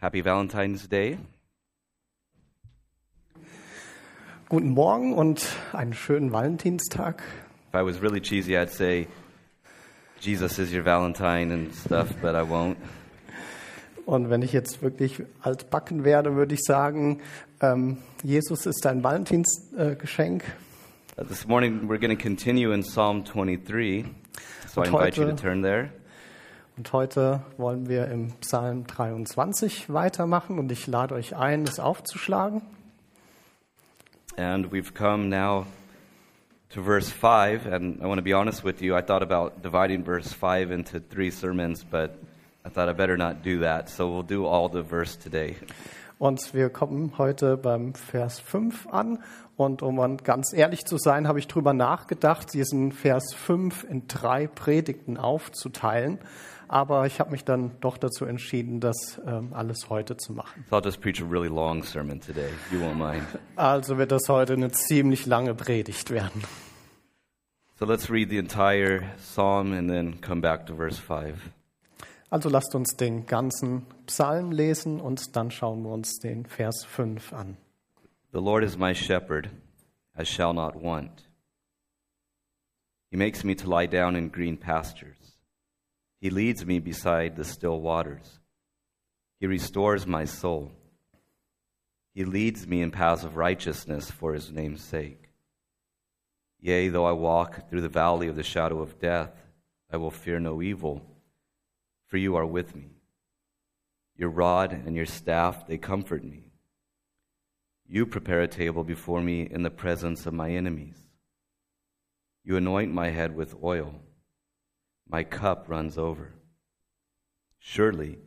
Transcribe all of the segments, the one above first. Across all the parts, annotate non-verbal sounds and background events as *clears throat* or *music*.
Happy Valentine's Day. Guten Morgen und einen schönen Valentinstag. If I was really cheesy, I'd say, Jesus is your Valentine and stuff, but I won't. Und wenn ich jetzt wirklich altbacken werde, würde ich sagen, ähm, Jesus ist dein Valentinsgeschenk. Uh, this morning, we're going to continue in Psalm 23. So I Und invite you to heute- turn there. Und heute wollen wir im Psalm 23 weitermachen und ich lade euch ein, es aufzuschlagen. And we've come now to verse 5. And I want to be honest with you, I thought about dividing verse 5 into three sermons, but I thought I better not do that. So we'll do all the verse today. Und wir kommen heute beim Vers 5 an. Und um ganz ehrlich zu sein, habe ich darüber nachgedacht, diesen Vers 5 in drei Predigten aufzuteilen. Aber ich habe mich dann doch dazu entschieden, das ähm, alles heute zu machen. So I'll just preach a really long sermon today. You won't mind. Also wird das heute eine ziemlich lange Predigt werden. So let's read the entire psalm and then come back to verse 5. Also lasst uns den ganzen Psalm lesen und dann schauen wir uns den Vers 5 an. The Lord is my shepherd, I shall not want. He makes me to lie down in green pastures. He leads me beside the still waters. He restores my soul. He leads me in paths of righteousness for his name's sake. Yea, though I walk through the valley of the shadow of death, I will fear no evil, for you are with me. Your rod and your staff, they comfort me. You prepare a table before me in the presence of my enemies. You anoint my head with oil. My cup runs over. Surely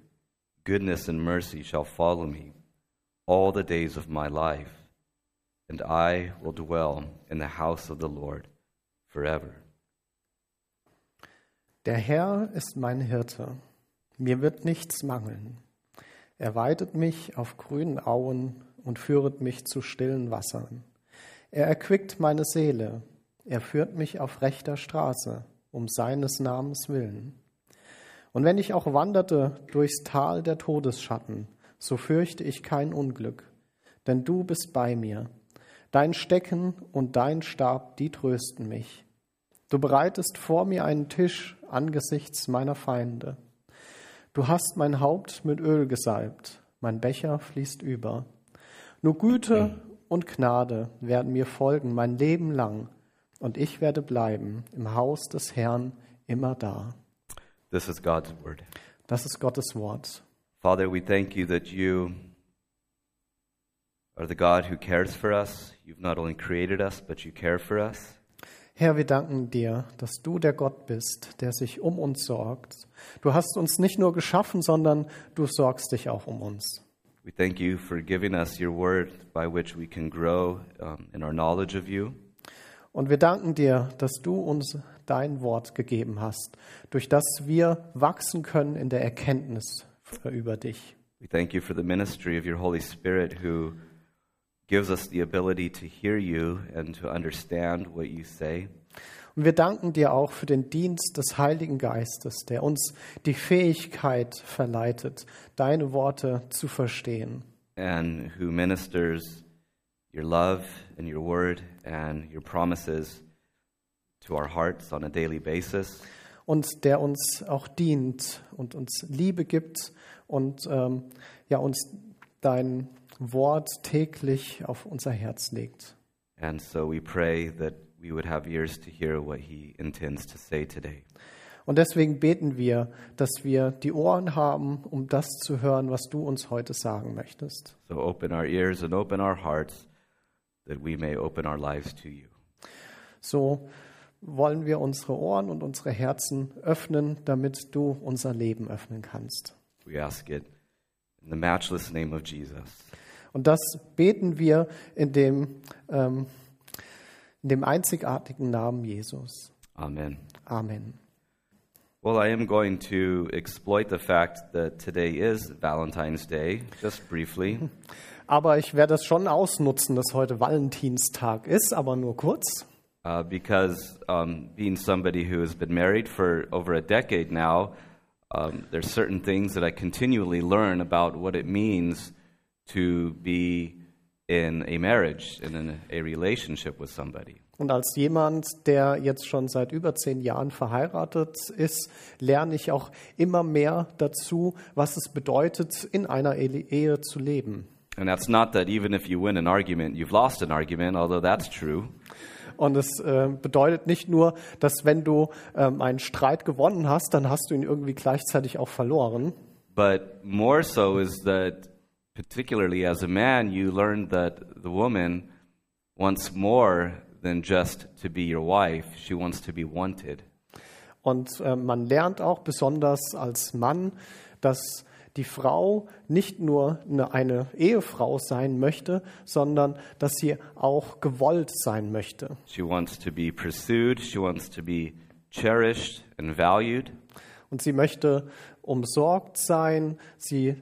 goodness and mercy shall follow me all the days of my life, and I will dwell in the house of the Lord forever. Der Herr ist mein Hirte, mir wird nichts mangeln. Er weidet mich auf grünen Auen und führet mich zu stillen Wassern. Er erquickt meine Seele, er führt mich auf rechter Straße, um seines Namens willen. Und wenn ich auch wanderte durchs Tal der Todesschatten, so fürchte ich kein Unglück, denn du bist bei mir. Dein Stecken und dein Stab, die trösten mich. Du bereitest vor mir einen Tisch angesichts meiner Feinde. Du hast mein Haupt mit Öl gesalbt, mein Becher fließt über. Nur Güte und Gnade werden mir folgen mein Leben lang, und ich werde bleiben im Haus des Herrn immer da. This is God's word. Das ist Gottes Wort. Father, we thank you that you are the God who cares for us. You've not only created us, but you care for us. Herr, wir danken dir, dass du der Gott bist, der sich um uns sorgt. Du hast uns nicht nur geschaffen, sondern du sorgst dich auch um uns. We thank you for giving us your word by which we can grow um, in our knowledge of you. Und wir danken dir, dass du uns dein Wort gegeben hast, durch das wir wachsen können in der Erkenntnis über dich. We thank you for the ministry of your Holy Spirit who gives us the ability to hear you and to understand what you say. Und wir danken dir auch für den Dienst des Heiligen Geistes, der uns die Fähigkeit verleitet, deine Worte zu verstehen. and who ministers your love and your word and your promises to our hearts on a daily basis. Und der uns auch dient und uns Liebe gibt und ähm, ja, uns dein Wort täglich auf unser Herz legt. And so we pray that we would have ears to hear what he intends to say today. Und deswegen beten wir, dass wir die Ohren haben, um das zu hören, was du uns heute sagen möchtest. So open our ears and open our hearts that we may open our lives to you. So wollen wir unsere Ohren und unsere Herzen öffnen, damit du unser Leben öffnen kannst. We ask it in the matchless name of Jesus. Und das beten wir in dem, ähm, in dem einzigartigen Namen Jesus. Amen. Amen. Well, I am going to exploit the fact that today is Valentine's Day, just briefly. *laughs* Aber ich werde es schon ausnutzen, dass heute Valentinstag ist, aber nur kurz. uh, because um, being somebody who has been married for over a decade now, um, there's certain things that I continually learn about what it means to be in a marriage and in a relationship with somebody. Und als jemand, der jetzt schon seit über zehn Jahren verheiratet ist, lerne ich auch immer mehr dazu, was es bedeutet, in einer Ehe zu leben. And that's not that even if you win an argument, you've lost an argument, although that's true. Und es äh, bedeutet nicht nur, dass wenn du ähm, einen Streit gewonnen hast, dann hast du ihn irgendwie gleichzeitig auch verloren. But more so is that, particularly as a man, you learn that the woman wants more than just to be your wife, she wants to be wanted. Und äh, man lernt auch besonders als Mann, dass die Frau nicht nur eine, eine Ehefrau sein möchte, sondern dass sie auch gewollt sein möchte. She wants to be pursued, she wants to be cherished and valued. Und sie möchte umsorgt sein, sie äh,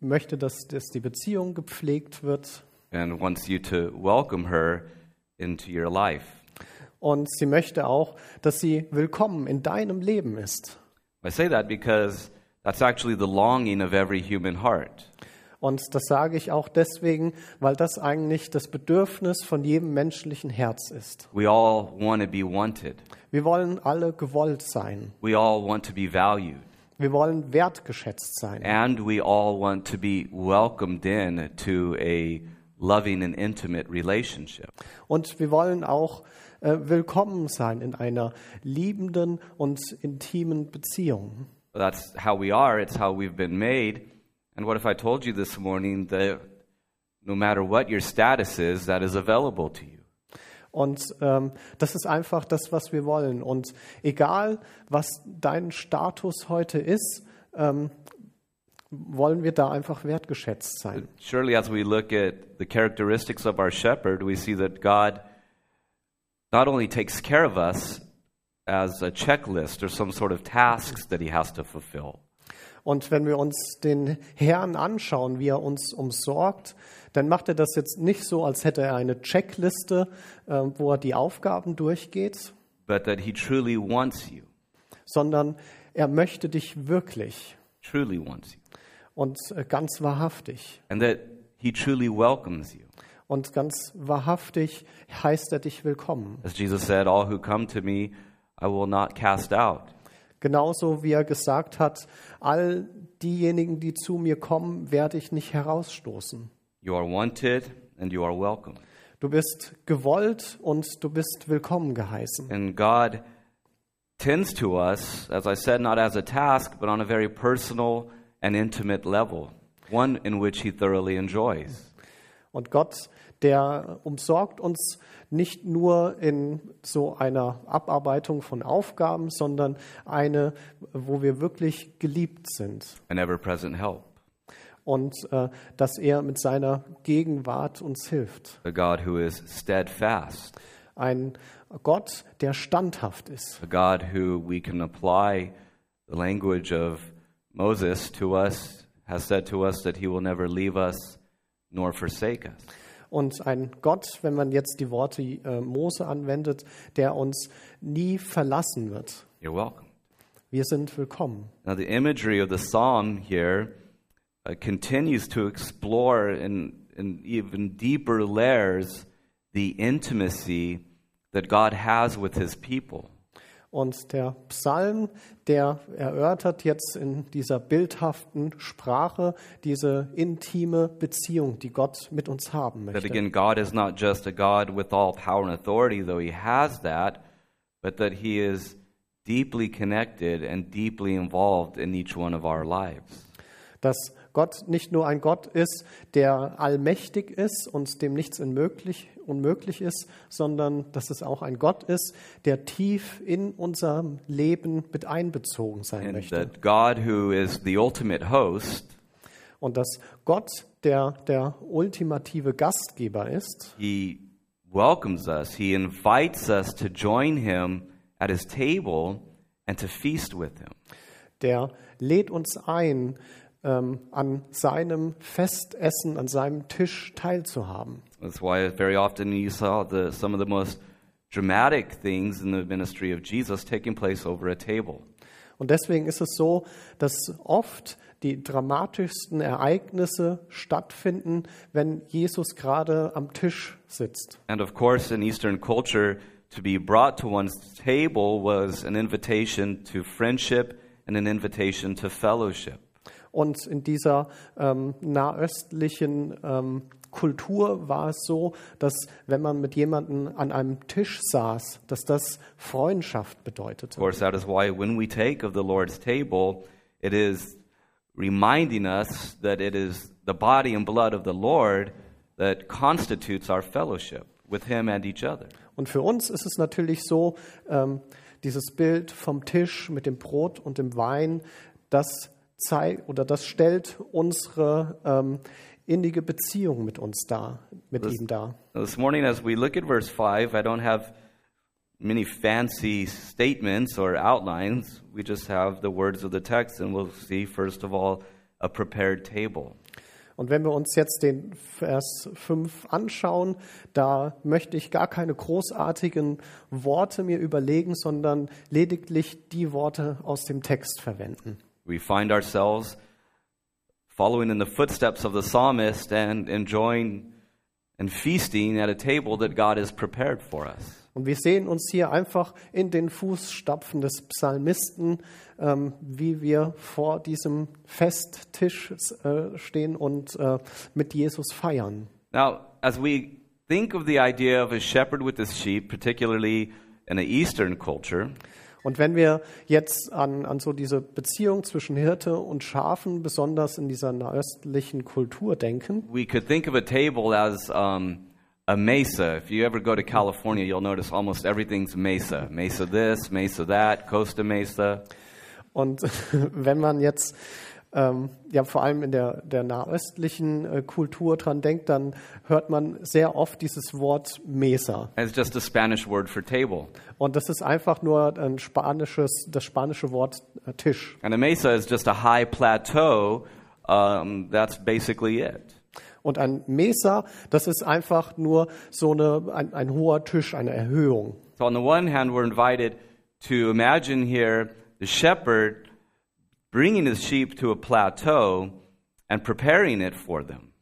möchte, dass, dass die Beziehung gepflegt wird and wants you to welcome her into your life. und sie möchte auch, dass sie willkommen in deinem Leben ist. I say that because that's actually the longing of every human heart. Und das sage ich auch deswegen, weil das eigentlich das Bedürfnis von jedem menschlichen Herz ist. We all want to be wanted. Wir wollen alle gewollt sein. We all want to be valued. Wir wollen wertgeschätzt sein. And we all want to be welcomed in to a loving and intimate relationship. Und wir wollen auch äh, willkommen sein in einer liebenden und intimen Beziehung. That's how we are, it's how we've been made. And what if I told you this morning that no matter what your status is, that is available to you? Und ähm, das ist einfach das, was wir wollen. Und egal, was dein Status heute ist, ähm, wollen wir da einfach wertgeschätzt sein. Surely, as we look at the characteristics of our shepherd, we see that God not only takes care of us as a checklist or some sort of tasks that he has to fulfill, Und wenn wir uns den Herrn anschauen, wie er uns umsorgt, dann macht er das jetzt nicht so, als hätte er eine Checkliste, äh, wo er die Aufgaben durchgeht, but that he truly wants you, sondern er möchte dich wirklich truly wants you, und äh, ganz wahrhaftig. and that he truly welcomes you. Und ganz wahrhaftig heißt er dich willkommen. As Jesus said, All who come to me, I will not cast out. Genauso wie er gesagt hat, all diejenigen, die zu mir kommen, werde ich nicht herausstoßen. You are wanted and you are welcome. Du bist gewollt und du bist willkommen geheißen. And God tends to us, as I said, not as a task, but on a very personal and intimate level, one in which He thoroughly enjoys. Und Gott, der umsorgt uns nicht nur in so einer Abarbeitung von Aufgaben, sondern eine, wo wir wirklich geliebt sind. An ever present help. Und äh, dass er mit seiner Gegenwart uns hilft. A God who is steadfast. Ein Gott, der standhaft ist. A God who we can apply the language of Moses to us, has said to us that He will never leave us nor forsake us. Und ein Gott, wenn man jetzt die Worte äh, Mose anwendet, der uns nie verlassen wird. You're welcome. Wir sind willkommen. Now, the imagery of the psalm here uh, continues to explore in, in even deeper layers the intimacy that God has with his people. Und der Psalm, der erörtert jetzt in dieser bildhaften Sprache diese intime Beziehung, die Gott mit uns haben That möchte. again, God is not just a God with all power and authority, though he has that, but that he is deeply connected and deeply involved in each one of our lives. Dass Gott nicht nur ein Gott ist, der allmächtig ist und dem nichts unmöglich, unmöglich ist, sondern dass es auch ein Gott ist, der tief in unserem Leben mit einbezogen sein And möchte. that God, who is the ultimate host, Und dass Gott, der der ultimative Gastgeber ist, He welcomes us. He invites us to join Him at His table and to feast with Him. der lädt uns ein, ähm, an seinem Festessen, an seinem Tisch teilzuhaben. That's why very often you saw the, some of the most dramatic things in the ministry of Jesus taking place over a table. Und deswegen ist es so, dass oft die dramatischsten Ereignisse stattfinden, wenn Jesus gerade am Tisch sitzt. And of course, in Eastern culture, to be brought to one's table was an invitation to friendship and an invitation to fellowship. Und in dieser ähm, nahöstlichen ähm, Kultur war es so, dass wenn man mit jemandem an einem Tisch saß, dass das Freundschaft Of bedeutete. course, that is why when we take of the Lord's table, it is reminding us that it is the body and blood of the Lord that constitutes our fellowship with Him and each other. Und für uns ist es natürlich so, ähm, dieses Bild vom Tisch mit dem Brot und dem Wein, das zeigt oder das stellt unsere ähm, innige Beziehung mit uns dar, mit ihm dar. Now, This morning, as we look at verse 5, I don't have many fancy statements or outlines. We just have the words of the text, and we'll see, first of all, a prepared table. Und wenn wir uns jetzt den Vers 5 anschauen, da möchte ich gar keine großartigen Worte mir überlegen, sondern lediglich die Worte aus dem Text verwenden. We find ourselves following in the footsteps of the psalmist and enjoying and feasting at a table that God has prepared for us. Und wir sehen uns hier einfach in den Fußstapfen des Psalmisten, ähm, wie wir vor diesem Festtisch äh, stehen und äh, mit Jesus feiern. Now, as we think of the idea of a shepherd with his sheep, particularly in the Eastern culture, Und wenn wir jetzt an, an so diese Beziehung zwischen Hirte und Schafen, besonders in dieser nahöstlichen Kultur denken, we could think of a table as um, a mesa. If you ever go to California, you'll notice almost everything's mesa. Mesa this, mesa that, Costa Mesa. Und *laughs* wenn man jetzt ähm, ja vor allem in der, der nahöstlichen äh, Kultur dran denkt, dann hört man sehr oft dieses Wort Mesa. It's just a Spanish word for table. Und das ist einfach nur ein spanisches, das spanische Wort äh, Tisch. And a mesa is just a high plateau. Um, that's basically it. Und ein Mesa, das ist einfach nur so eine, ein, ein hoher Tisch, eine Erhöhung. So, on the one hand, we're invited to imagine here the shepherd bringing his sheep to a plateau and preparing it for them.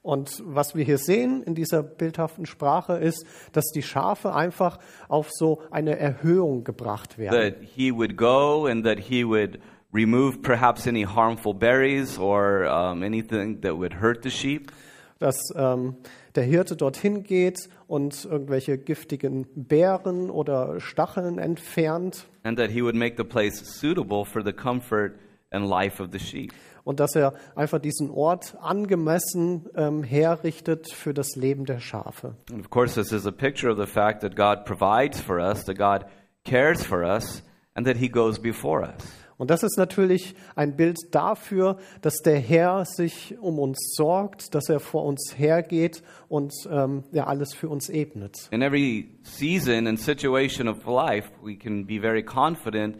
Und was wir hier sehen in dieser bildhaften Sprache ist, dass die Schafe einfach auf so eine Erhöhung gebracht werden. That he would go and that he would remove perhaps any harmful berries or um, anything that would hurt the sheep. Dass ähm, der Hirte dorthin geht und irgendwelche giftigen Beeren oder Stacheln entfernt And that he would make the place suitable for the comfort and life of the sheep. und dass er einfach diesen Ort angemessen ähm, herrichtet für das Leben der Schafe. And of course, this is a picture of the fact that God provides for us, that God cares for us, and that he goes before us. Und das ist natürlich ein Bild dafür, dass der Herr sich um uns sorgt, dass er vor uns hergeht und ähm, ja alles für uns ebnet. In every season and situation of life, we can be very confident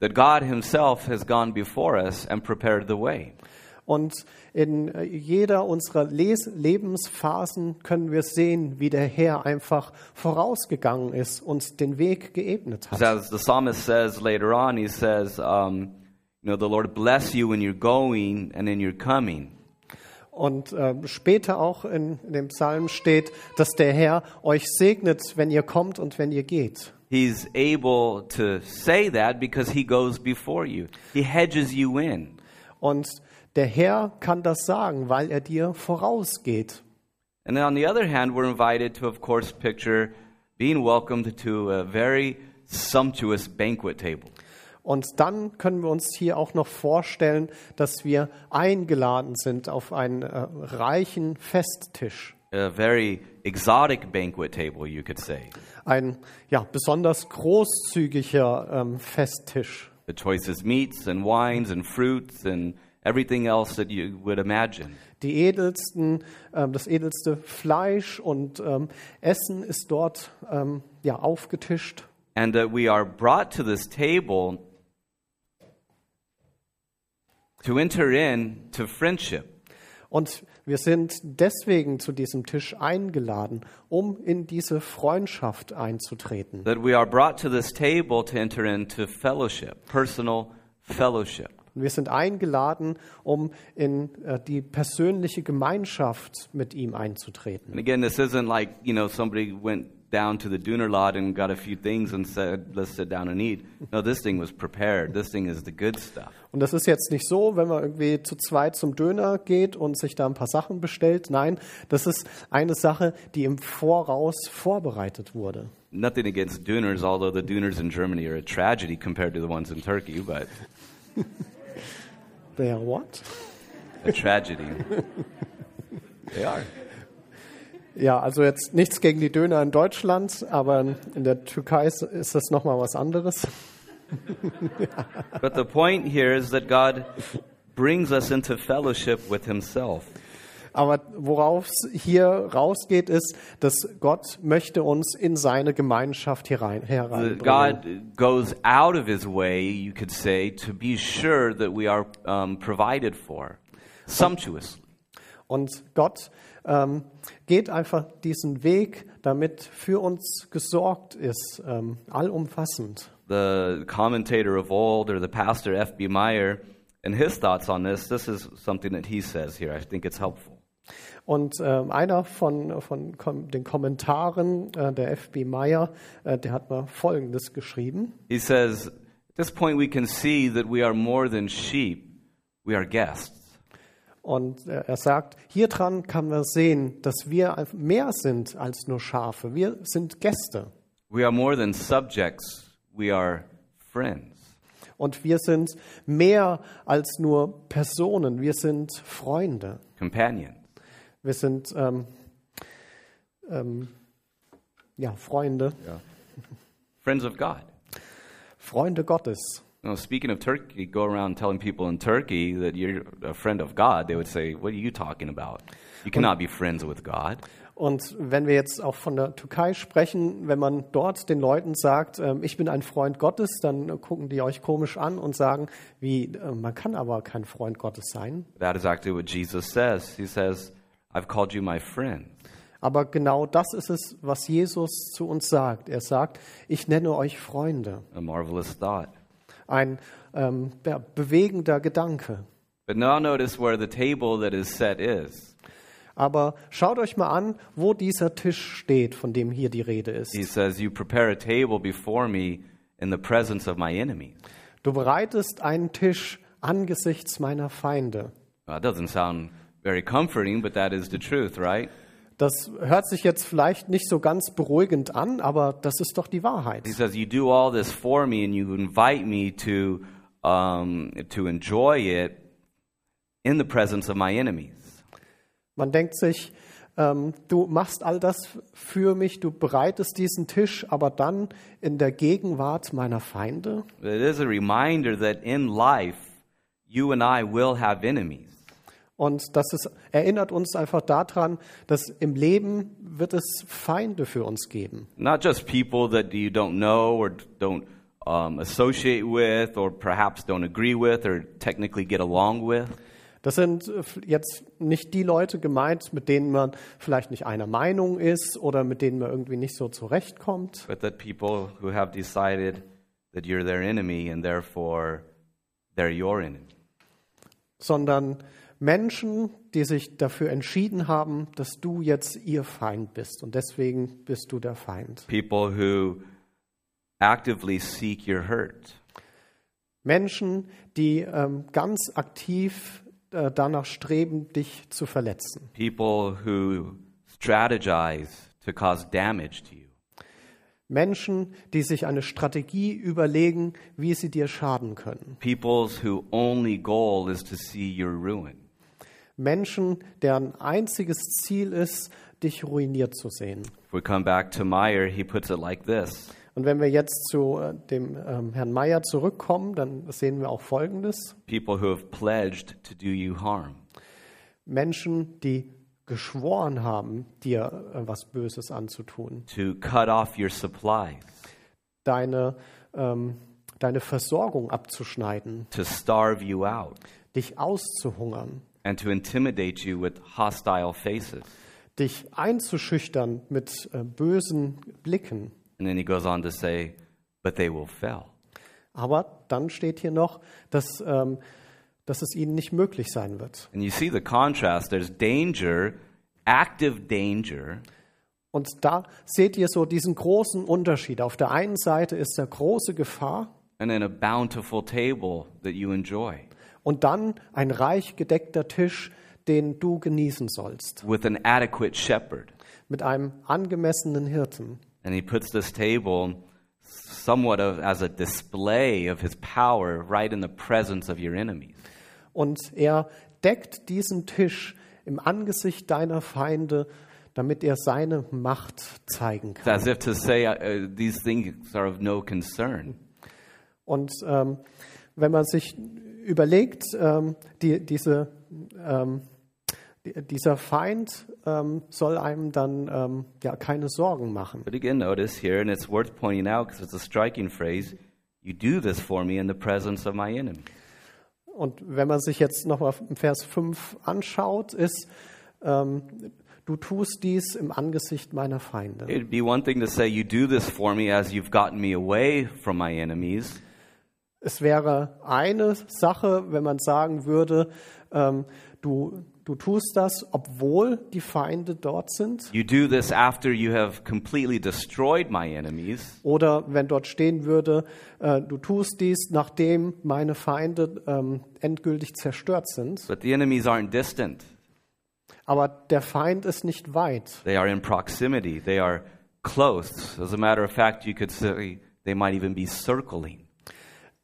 that God Himself has gone before us and prepared the way. Und in äh, jeder unserer Les Lebensphasen können wir sehen, wie der Herr einfach vorausgegangen ist und den Weg geebnet hat. As the psalmist says later on, he says, um, you know, the Lord bless you when you're going and in your coming. Und äh, später auch in, in dem Psalm steht, dass der Herr euch segnet, wenn ihr kommt und wenn ihr geht. He's able to say that because He goes before you. He hedges you in. Und der Herr kann das sagen, weil er dir vorausgeht. And then on the other hand, we're invited to, of course, picture being welcomed to a very sumptuous banquet table. Und dann können wir uns hier auch noch vorstellen, dass wir eingeladen sind auf einen äh, reichen Festtisch. A very exotic banquet table, you could say. Ein ja, besonders großzügiger ähm, Festtisch. The choicest meats and wines and fruits and everything else that you would imagine. Die edelsten, ähm, das edelste Fleisch und ähm, Essen ist dort ähm, ja, aufgetischt. And that we are brought to this table to enter in to friendship. Und wir sind deswegen zu diesem Tisch eingeladen, um in diese Freundschaft einzutreten. That we are brought to this table to enter into fellowship, personal fellowship. Wir sind eingeladen, um in äh, die persönliche Gemeinschaft mit ihm einzutreten. And again, this isn't like, you know, somebody went down to the Döner lot and got a few things and said, let's sit down and eat. No, this thing was prepared. This thing is the good stuff. Und das ist jetzt nicht so, wenn man irgendwie zu zweit zum Döner geht und sich da ein paar Sachen bestellt. Nein, das ist eine Sache, die im Voraus vorbereitet wurde. Nothing against Döners, although the Döners in Germany are a tragedy compared to the ones in Turkey, but They are what? a tragedy. *laughs* they are. Ja, also jetzt nichts gegen die Döner in Deutschland, aber in der Türkei ist das nochmal was anderes. *laughs* But the point here is that God brings us into fellowship with Himself. Aber worauf es hier rausgeht, ist, dass Gott möchte uns in seine Gemeinschaft herein, hereinbringen. God goes out of His way, you could say, to be sure that we are um, provided for sumptuously. Und Gott ähm, geht einfach diesen Weg, damit für uns gesorgt ist, ähm, allumfassend. The commentator of old, or the pastor F.B. Meyer, and his thoughts on this, this is something that he says here. I think it's helpful. Und ähm, einer von, von kom den Kommentaren, äh, der F.B. Meyer, äh, der hat mal Folgendes geschrieben. He says, At this point, we can see that we are more than sheep, we are guests. Und er sagt, hier dran kann man sehen, dass wir mehr sind als nur Schafe. Wir sind Gäste. We are more than subjects, we are friends. Und wir sind mehr als nur Personen. Wir sind Freunde. companions. Wir sind ähm, ähm, ja, Freunde. friends of God. Freunde Gottes. You know, speaking of Turkey, go around telling people in Turkey that you're a friend of God, they would say, What are you talking about? You cannot be friends with God. Und wenn wir jetzt auch von der Türkei sprechen, wenn man dort den Leuten sagt, ähm, ich bin ein Freund Gottes, dann äh, gucken die euch komisch an und sagen, wie, äh, man kann aber kein Freund Gottes sein. That is actually what Jesus says. He says, I've called you my friend. Aber genau das ist es, was Jesus zu uns sagt. Er sagt, ich nenne euch Freunde. A marvelous thought. Ein ähm, ja, bewegender Gedanke. But now notice where the table that is set is. Aber schaut euch mal an, wo dieser Tisch steht, von dem hier die Rede ist. He says, You prepare a table before me in the presence of my enemies. Du bereitest einen Tisch angesichts meiner Feinde. Well, that doesn't sound very comforting, but that is the truth, right? Das hört sich jetzt vielleicht nicht so ganz beruhigend an, aber das ist doch die Wahrheit. He says, You do all this for me, and you invite me to, um, to enjoy it in the presence of my enemies. Man denkt sich, ähm, du machst all das für mich, du bereitest diesen Tisch, aber dann in der Gegenwart meiner Feinde. It is a reminder that in life, you and I will have enemies. Und das ist, erinnert uns einfach daran, dass im Leben wird es Feinde für uns geben. Not just people that you don't know or don't um, associate with or perhaps don't agree with or technically get along with. Das sind äh, jetzt nicht die Leute gemeint, mit denen man vielleicht nicht einer Meinung ist oder mit denen man irgendwie nicht so zurechtkommt, but that people who have decided that you're their enemy and therefore they're your enemy. sondern Menschen, die sich dafür entschieden haben, dass du jetzt ihr Feind bist und deswegen bist du der Feind. People who actively seek your hurt. Menschen, die ähm, ganz aktiv äh, danach streben, dich zu verletzen. People who strategize to cause damage to you. Menschen, die sich eine Strategie überlegen, wie sie dir schaden können. People's who only goal is to see your ruin. Menschen, deren einziges Ziel ist, dich ruiniert zu sehen. If we come back to Meyer, he puts it like this Und wenn wir jetzt zu äh, dem ähm, Herrn Meyer zurückkommen, dann sehen wir auch Folgendes. People who have pledged to do you harm. Menschen, die geschworen haben, dir äh, was Böses anzutun. to cut off your supplies, Deine, ähm, deine Versorgung abzuschneiden, to starve you out, dich auszuhungern. And to intimidate you with hostile faces. dich einzuschüchtern mit äh, bösen Blicken. And then he goes on to say, but they will fail. Aber dann steht hier noch, dass, ähm, dass es ihnen nicht möglich sein wird. And you see the contrast. There's danger, active danger, Und da seht ihr so diesen großen Unterschied. Auf der einen Seite ist der große Gefahr and then a bountiful table that you enjoy und dann ein reich gedeckter Tisch, den du genießen sollst, with an adequate shepherd. mit einem angemessenen Hirten. And he puts this table somewhat of, as a display of his power right in the presence of your enemies. Und er deckt diesen Tisch im Angesicht deiner Feinde, damit er seine Macht zeigen It's kann. as if to say, uh, these things are of no concern. Und ähm, wenn man sich überlegt, ähm, die, diese, ähm, die, dieser Feind ähm, soll einem dann ähm, ja keine Sorgen machen. But again, notice here, and it's worth pointing out because it's a striking phrase you do this for me in the presence of my enemy. Und wenn man sich jetzt nochmal Vers 5 anschaut, ist, ähm, du tust dies im Angesicht meiner Feinde. It'd be one thing to say, You do this for me as you've gotten me away from my enemies. Es wäre eine Sache, wenn man sagen würde, ähm, du, du tust das, obwohl die Feinde dort sind. You do this after you have completely destroyed my enemies. Oder wenn dort stehen würde, äh, du tust dies, nachdem meine Feinde ähm, endgültig zerstört sind. But the enemies aren't distant, Aber der Feind ist nicht weit. they are in proximity, they are close. As a matter of fact, you could say they might even be circling.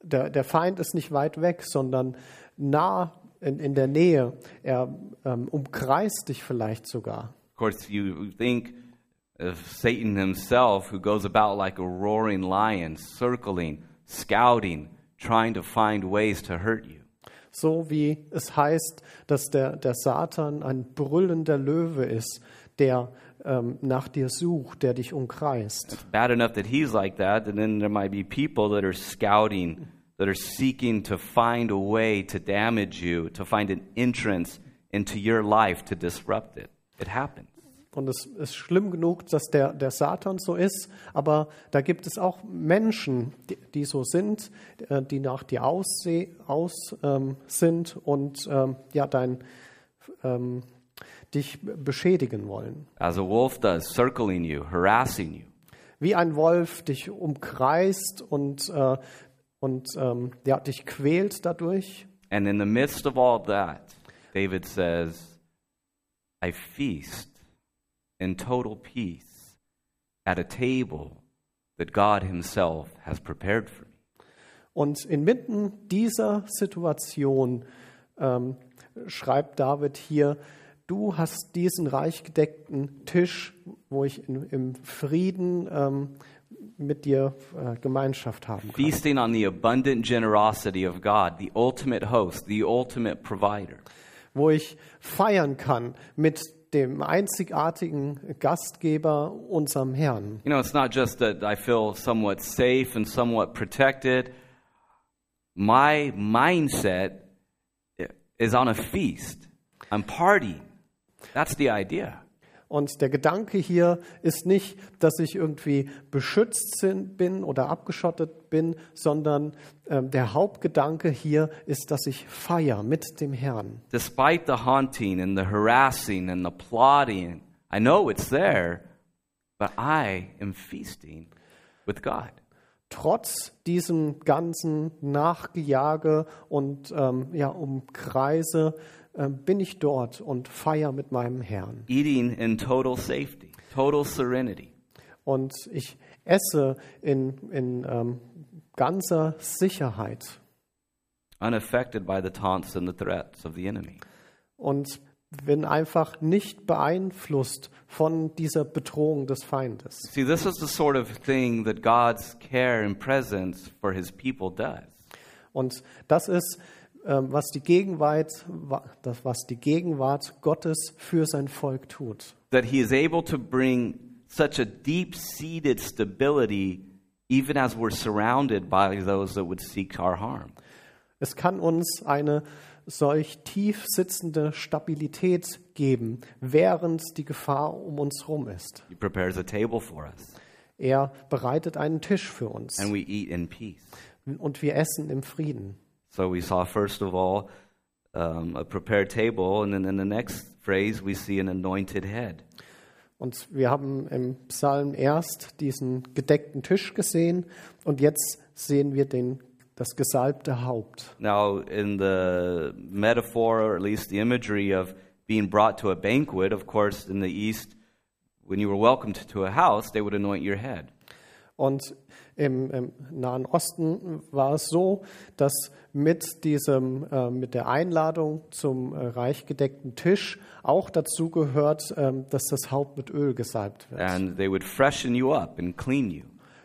Der, der Feind ist nicht weit weg, sondern nah in, in der Nähe. Er ähm, umkreist dich vielleicht sogar. Of course, you think of Satan himself, who goes about like a roaring lion, circling, scouting, trying to find ways to hurt you. So wie es heißt, dass der, der Satan ein brüllender Löwe ist, der ähm, nach dir sucht, der dich umkreist. Bad enough that he's like that, and then there might be people that are scouting, that are seeking to find a way to damage you, to find an entrance into your life to disrupt it. It happens. Und es ist schlimm genug, dass der, der Satan so ist, aber da gibt es auch Menschen, die, die so sind, äh, die nach dir ausseh, aus ähm, sind und ähm, ja, dein, ähm, dich beschädigen wollen. As a wolf does, circling you, harassing you. Wie ein Wolf dich umkreist und, äh, und ähm, ja, dich quält dadurch. And in the midst of all that, David says, I feast in total peace at a table that God Himself has prepared for me. Und inmitten dieser Situation ähm, schreibt David hier, du hast diesen reich gedeckten Tisch, wo ich in, im Frieden ähm, mit dir äh, Gemeinschaft haben kann. Feasting on the abundant generosity of God, the ultimate host, the ultimate provider. Wo ich feiern kann mit dem einzigartigen Gastgeber, unserem Herrn. You know, it's not just that I feel somewhat safe and somewhat protected. My mindset is on a feast. I'm partying. That's the idea. Und der Gedanke hier ist nicht, dass ich irgendwie beschützt bin oder abgeschottet bin, sondern ähm, der Hauptgedanke hier ist, dass ich feier mit dem Herrn. Despite the haunting and the harassing and the plotting, I know it's there, but I am feasting with God. Trotz diesem ganzen Nachgejage und ähm, ja, Umkreise bin ich dort und feier mit meinem Herrn. Eating in total safety, total serenity. Und ich esse in, in ähm, ganzer Sicherheit unaffected by the taunts and the threats of the enemy. und bin einfach nicht beeinflusst von dieser Bedrohung des Feindes. See, this is the sort of thing that God's care and presence for his people does. Und das ist, ähm, was die Gegenwart, was die Gegenwart Gottes für sein Volk tut. That he is able to bring such a deep seated stability even as we're surrounded by those that would seek our harm. Es kann uns eine solch tief sitzende Stabilität geben, während die Gefahr um uns herum ist. He prepares a table for us, Er bereitet einen Tisch für uns and we eat in peace. und wir essen im Frieden. So we saw, first of all, um, a prepared table, and then in the next phrase, we see an anointed head. Und wir haben im Psalm erst diesen gedeckten Tisch gesehen und jetzt sehen wir den, das gesalbte Haupt. Now, in the metaphor, or at least the imagery of being brought to a banquet, of course, in the East, when you were welcomed to a house, they would anoint your head. Und im, im Nahen Osten war es so, dass mit, diesem, äh, mit der Einladung zum äh, reich gedeckten Tisch auch dazu gehört, ähm, dass das Haupt mit Öl gesalbt wird. And they would freshen you up and clean you.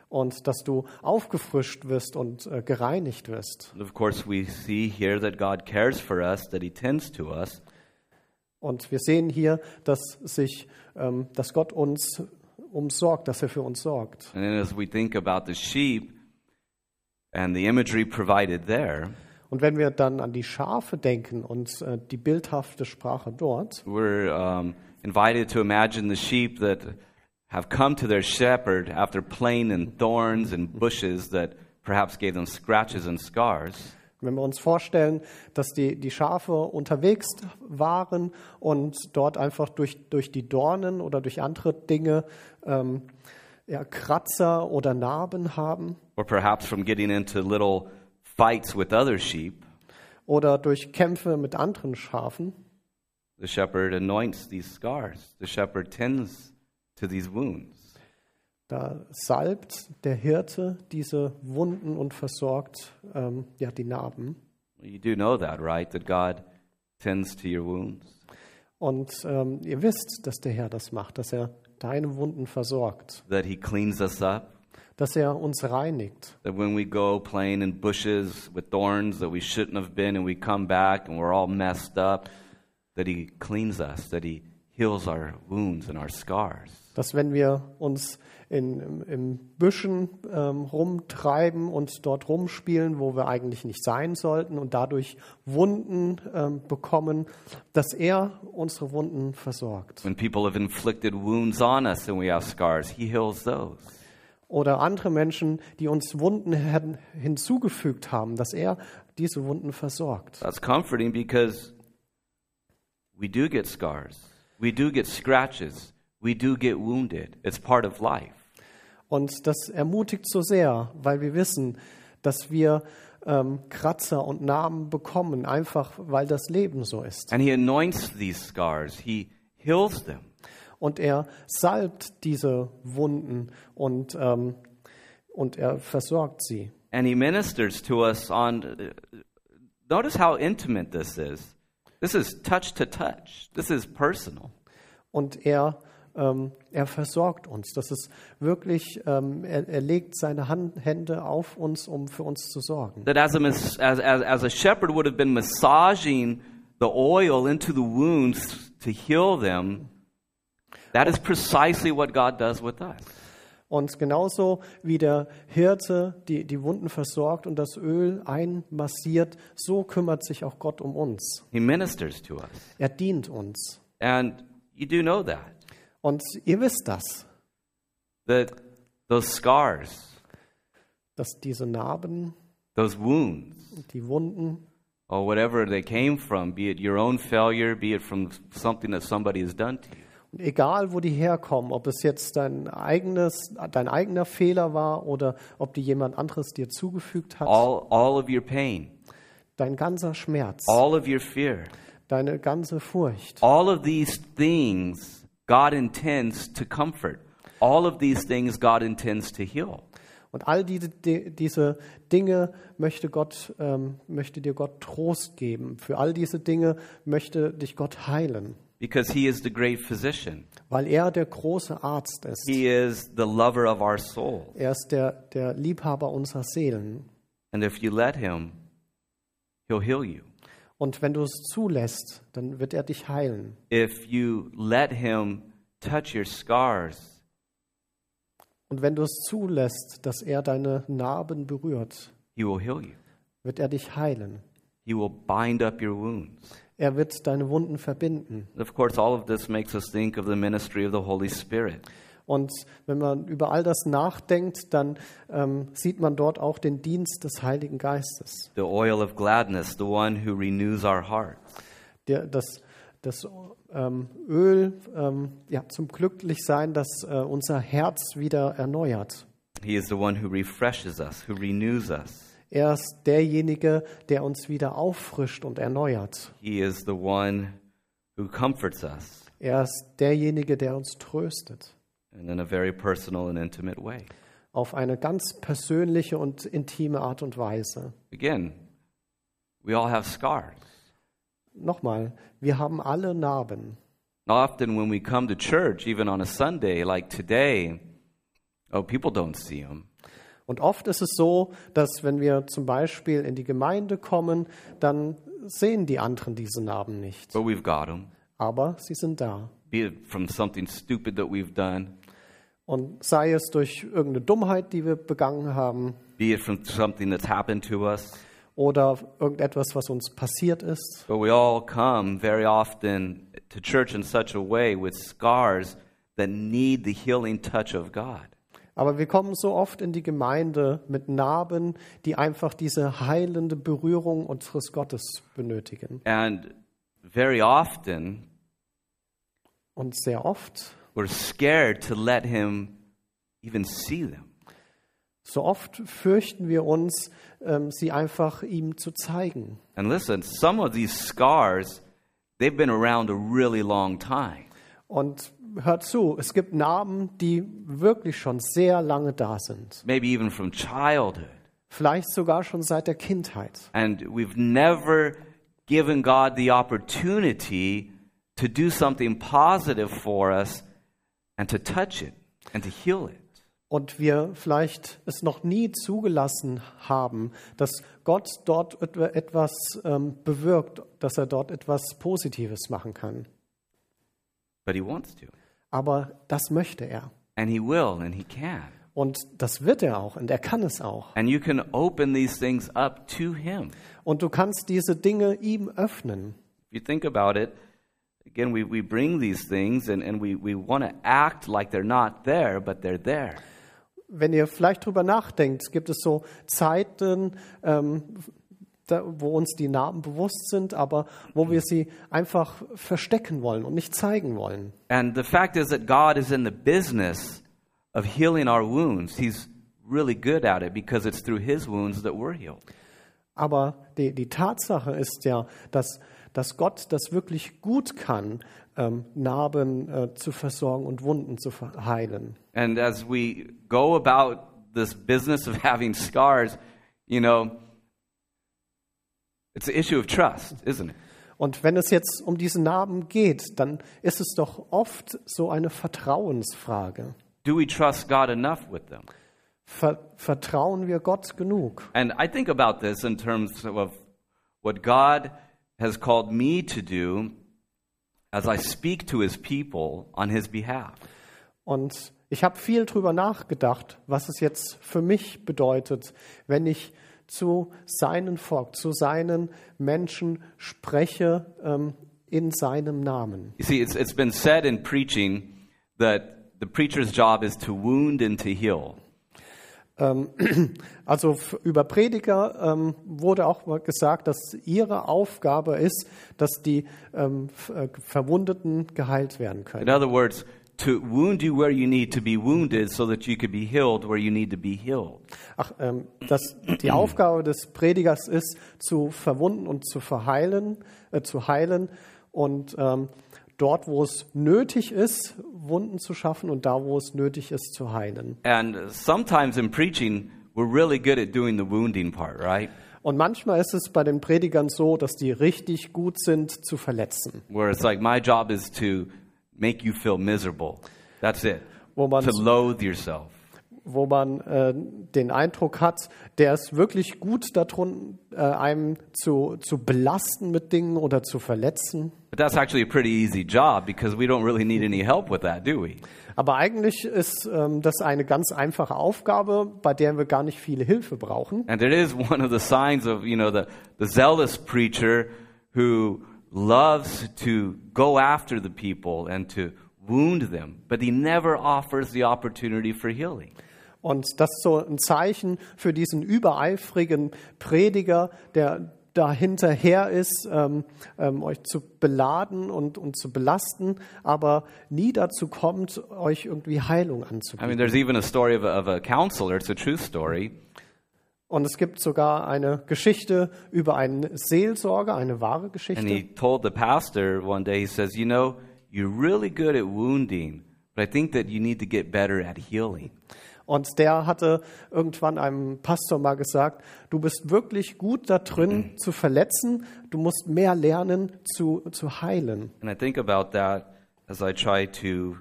Und dass du aufgefrischt wirst und äh, gereinigt wirst. And of course, we see here that God cares for us, that He tends to us, Und wir sehen hier, dass, sich, ähm, dass Gott uns umsorgt, dass er für uns sorgt. And then as we think about the sheep and the imagery provided there, Und wenn wir dann an die Schafe denken und äh, die bildhafte Sprache dort, we're um, invited to imagine the sheep that have come to their shepherd after playing in thorns and bushes that perhaps gave them scratches and scars. Wenn wir uns vorstellen, dass die, die Schafe unterwegs waren und dort einfach durch, durch die Dornen oder durch andere Dinge ähm, ja, Kratzer oder Narben haben Or perhaps from getting into little fights with other sheep, oder durch Kämpfe mit anderen Schafen, the shepherd anoints these scars. The shepherd tends to these wounds. Da salbt der Hirte diese Wunden und versorgt ähm, ja, die Narben. You do know that, right? That God tends to your wounds. Und ähm, ihr wisst, dass der Herr das macht, dass er deine Wunden versorgt, That He cleans us up. dass er uns reinigt. That when we go playing in bushes with thorns that we shouldn't have been and we come back and we're all messed up, that He cleans us, that He heals our wounds and our scars. Dass wenn wir uns in, im, Büschen ähm, rumtreiben und dort rumspielen, wo wir eigentlich nicht sein sollten und dadurch Wunden ähm, bekommen, dass er unsere Wunden versorgt. When people have inflicted wounds on us and we have scars, He heals those. Oder andere Menschen, die uns Wunden hin- hinzugefügt haben, dass er diese Wunden versorgt. That's comforting because we do get scars, we do get scratches, we do get wounded. It's part of life. Und das ermutigt so sehr, weil wir wissen, dass wir ähm, Kratzer und Narben bekommen, einfach weil das Leben so ist. And He anoints these scars, He heals them. Und er salbt diese Wunden und, ähm, und er versorgt sie. and he ministers to us on notice how intimate this is this is touch to touch this is personal Und er, ähm, er versorgt uns. Das ist wirklich, ähm, er, er legt seine Hand, Hände auf uns, um für uns zu sorgen. that as a, as, as, as a shepherd would have been massaging the oil into the wounds to heal them that is precisely what god does with us Und genauso wie der Hirte die, die Wunden versorgt und das Öl einmassiert, so kümmert sich auch Gott um uns. he ministers to us Er dient uns. and you do know that Und ihr wisst das, that those scars dass diese Narben, those wounds die Wunden, or whatever they came from be it your own failure be it from something that somebody has done to you. Und egal, wo die herkommen, ob es jetzt dein, eigenes, dein eigener Fehler war oder ob die jemand anderes dir zugefügt hat, all, all of your pain, dein ganzer Schmerz, all of your fear, deine ganze Furcht, all of these things God intends to comfort. All of these things God intends to heal. und all die, die, diese Dinge möchte, Gott, ähm, möchte dir Gott Trost geben. Für all diese Dinge möchte dich Gott heilen, Because He is the great physician. weil er der große Arzt ist. He is the lover of our soul. Er ist der, der Liebhaber unserer Seelen. And if you let Him, He'll heal you. Und wenn du es zulässt, dann wird er dich heilen. If you let Him touch your scars, Und wenn du es zulässt, dass er deine Narben berührt, He will heal you. wird er dich heilen. He will bind up your wounds. Er wird deine Wunden verbinden. Of course, all of this makes us think of the ministry of the Holy Spirit. Und wenn man über all das nachdenkt, dann ähm, sieht man dort auch den Dienst des Heiligen Geistes. The oil of gladness, the one who renews our hearts. Der, das das ähm, Öl ähm, ja, zum Glücklichsein, das äh, unser Herz wieder erneuert. He is the one who refreshes us, who renews us. Er ist derjenige, der uns wieder auffrischt und erneuert. He is the one who comforts us Er ist derjenige, der uns tröstet. And in a very personal and intimate way. Auf eine ganz persönliche und intime Art und Weise. Again, we all have scars. Nochmal, wir haben alle Narben. Often, when we come to church, even on a Sunday like today, oh, people don't see them. Und oft ist es so, dass wenn wir zum Beispiel in die Gemeinde kommen, dann sehen die anderen diese Narben nicht. But we've got them. Aber sie sind da. Be it from something stupid that we've done, Und sei es durch irgendeine Dummheit, die wir begangen haben, be it from something that's happened to us. oder irgendetwas, was uns passiert ist. But we all come very often to church in such a way with scars that need the healing touch of God. Aber wir kommen so oft in die Gemeinde mit Narben, die einfach diese heilende Berührung unseres Gottes benötigen. And very often, Und sehr oft, we're scared to let Him even see them. so oft fürchten wir uns, ähm, sie einfach ihm zu zeigen. And listen, some of these scars, they've been around a really long time. Und hört zu, es gibt Narben, die wirklich schon sehr lange da sind. maybe even from childhood. Vielleicht sogar schon seit der Kindheit. And we've never given God the opportunity to do something positive for us and to touch it and to heal it. Und wir vielleicht es noch nie zugelassen haben, dass Gott dort etwa- etwas ähm, bewirkt, dass er dort etwas Positives machen kann. But He wants to. Aber das möchte er. And He will and He can. Und das wird er auch und er kann es auch. And you can open these things up to Him. Und du kannst diese Dinge ihm öffnen. If you think about it, again, we, we bring these things and, and we, we want to act like they're not there, but they're there. Wenn ihr vielleicht drüber nachdenkt, gibt es so Zeiten, ähm, da, wo uns die Narben bewusst sind, aber wo wir sie einfach verstecken wollen und nicht zeigen wollen. And the fact is that God is in the business of healing our wounds. He's really good at it because it's through His wounds that we're healed. Aber die, die Tatsache ist ja, dass, dass Gott das wirklich gut kann, ähm, Narben äh, zu versorgen und Wunden zu heilen. And as we go about this business of *laughs* having scars, you know, it's an issue of trust, isn't it? Und wenn es jetzt um diese Narben geht, dann ist es doch oft so eine Vertrauensfrage. Do we trust God enough with them? Ver vertrauen wir Gott genug? And I think about this in terms of what God has called me to do as I speak to his people on his behalf. Und ich habe viel drüber nachgedacht, was es jetzt für mich bedeutet, wenn ich zu seinen Volk, zu seinen Menschen spreche ähm, in seinem Namen. You see, it's, it's been said in preaching that the preacher's job is to wound and to heal. Ähm, *clears throat* also über Prediger ähm, wurde auch gesagt, dass ihre Aufgabe ist, dass die ähm, äh, Verwundeten geheilt werden In können. other words, to wound you where you need to be wounded so that you could be healed where you need to be healed. Ach, ähm, dass die *clears throat* Aufgabe des Predigers ist, zu verwunden und zu verheilen, äh, zu heilen und ähm, dort, wo es nötig ist, Wunden zu schaffen und da, wo es nötig ist, zu heilen. And sometimes in preaching, we're really good at doing the wounding part, right? Und manchmal ist es bei den Predigern so, dass die richtig gut sind zu verletzen. Where it's like, my job is to make you feel miserable. That's it. Wo man, To loathe yourself. Wo man äh, den Eindruck hat, der ist wirklich gut darum, äh, einem zu, zu belasten mit Dingen oder zu verletzen. But that's actually a pretty easy job because we don't really need any help with that, do we? Aber eigentlich ist ähm, das eine ganz einfache Aufgabe, bei der wir gar nicht viel Hilfe brauchen. And it is one of the signs of, you know, the, the zealous preacher who loves to go after the people and to wound them, but he never offers the opportunity for healing. Und das ist so ein Zeichen für diesen übereifrigen Prediger, der dahinterher ist, ähm, ähm, euch zu beladen und, und zu belasten, aber nie dazu kommt, euch irgendwie Heilung I mean, anzubieten. there's even a story of a, of a counselor, it's a true story, Und es gibt sogar eine Geschichte über einen Seelsorger, eine wahre and Geschichte. he told the pastor one day, he says, You know, you're really good at wounding, but I think that you need to get better at healing. Und der hatte irgendwann einem Pastor mal gesagt, du bist wirklich gut da drin zu verletzen, du musst mehr lernen zu, zu heilen. And I think about that as I try to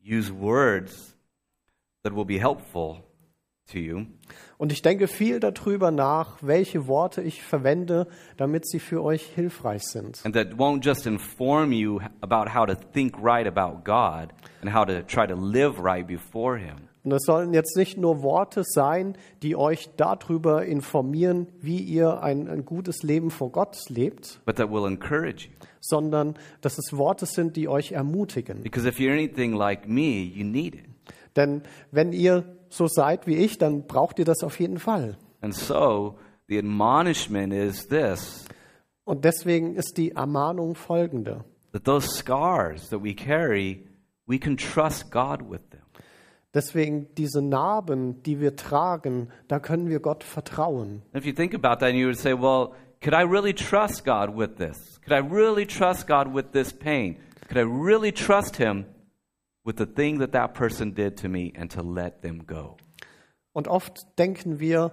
use words that will be helpful to you. Und ich denke viel darüber nach, welche Worte ich verwende, damit sie für euch hilfreich sind. and that won't just inform you about how to think right about God and how to try to live right before Him, Und es sollen jetzt nicht nur Worte sein, die euch darüber informieren, wie ihr ein, ein gutes Leben vor Gott lebt, but that will encourage you. sondern dass es Worte sind, die euch ermutigen. Because if you're anything like me, you need it. Denn wenn ihr so seid wie ich, dann braucht ihr das auf jeden Fall. And so the admonishment is this Und deswegen ist die Ermahnung folgende. that those scars that we carry, we can trust God with them. Deswegen diese Narben, die wir tragen, da können wir Gott vertrauen. If you think about that, you would say, well, could I really trust God with this? Could I really trust God with this pain? Could I really trust Him with the thing that that person did to me and to let them go? Und oft denken wir,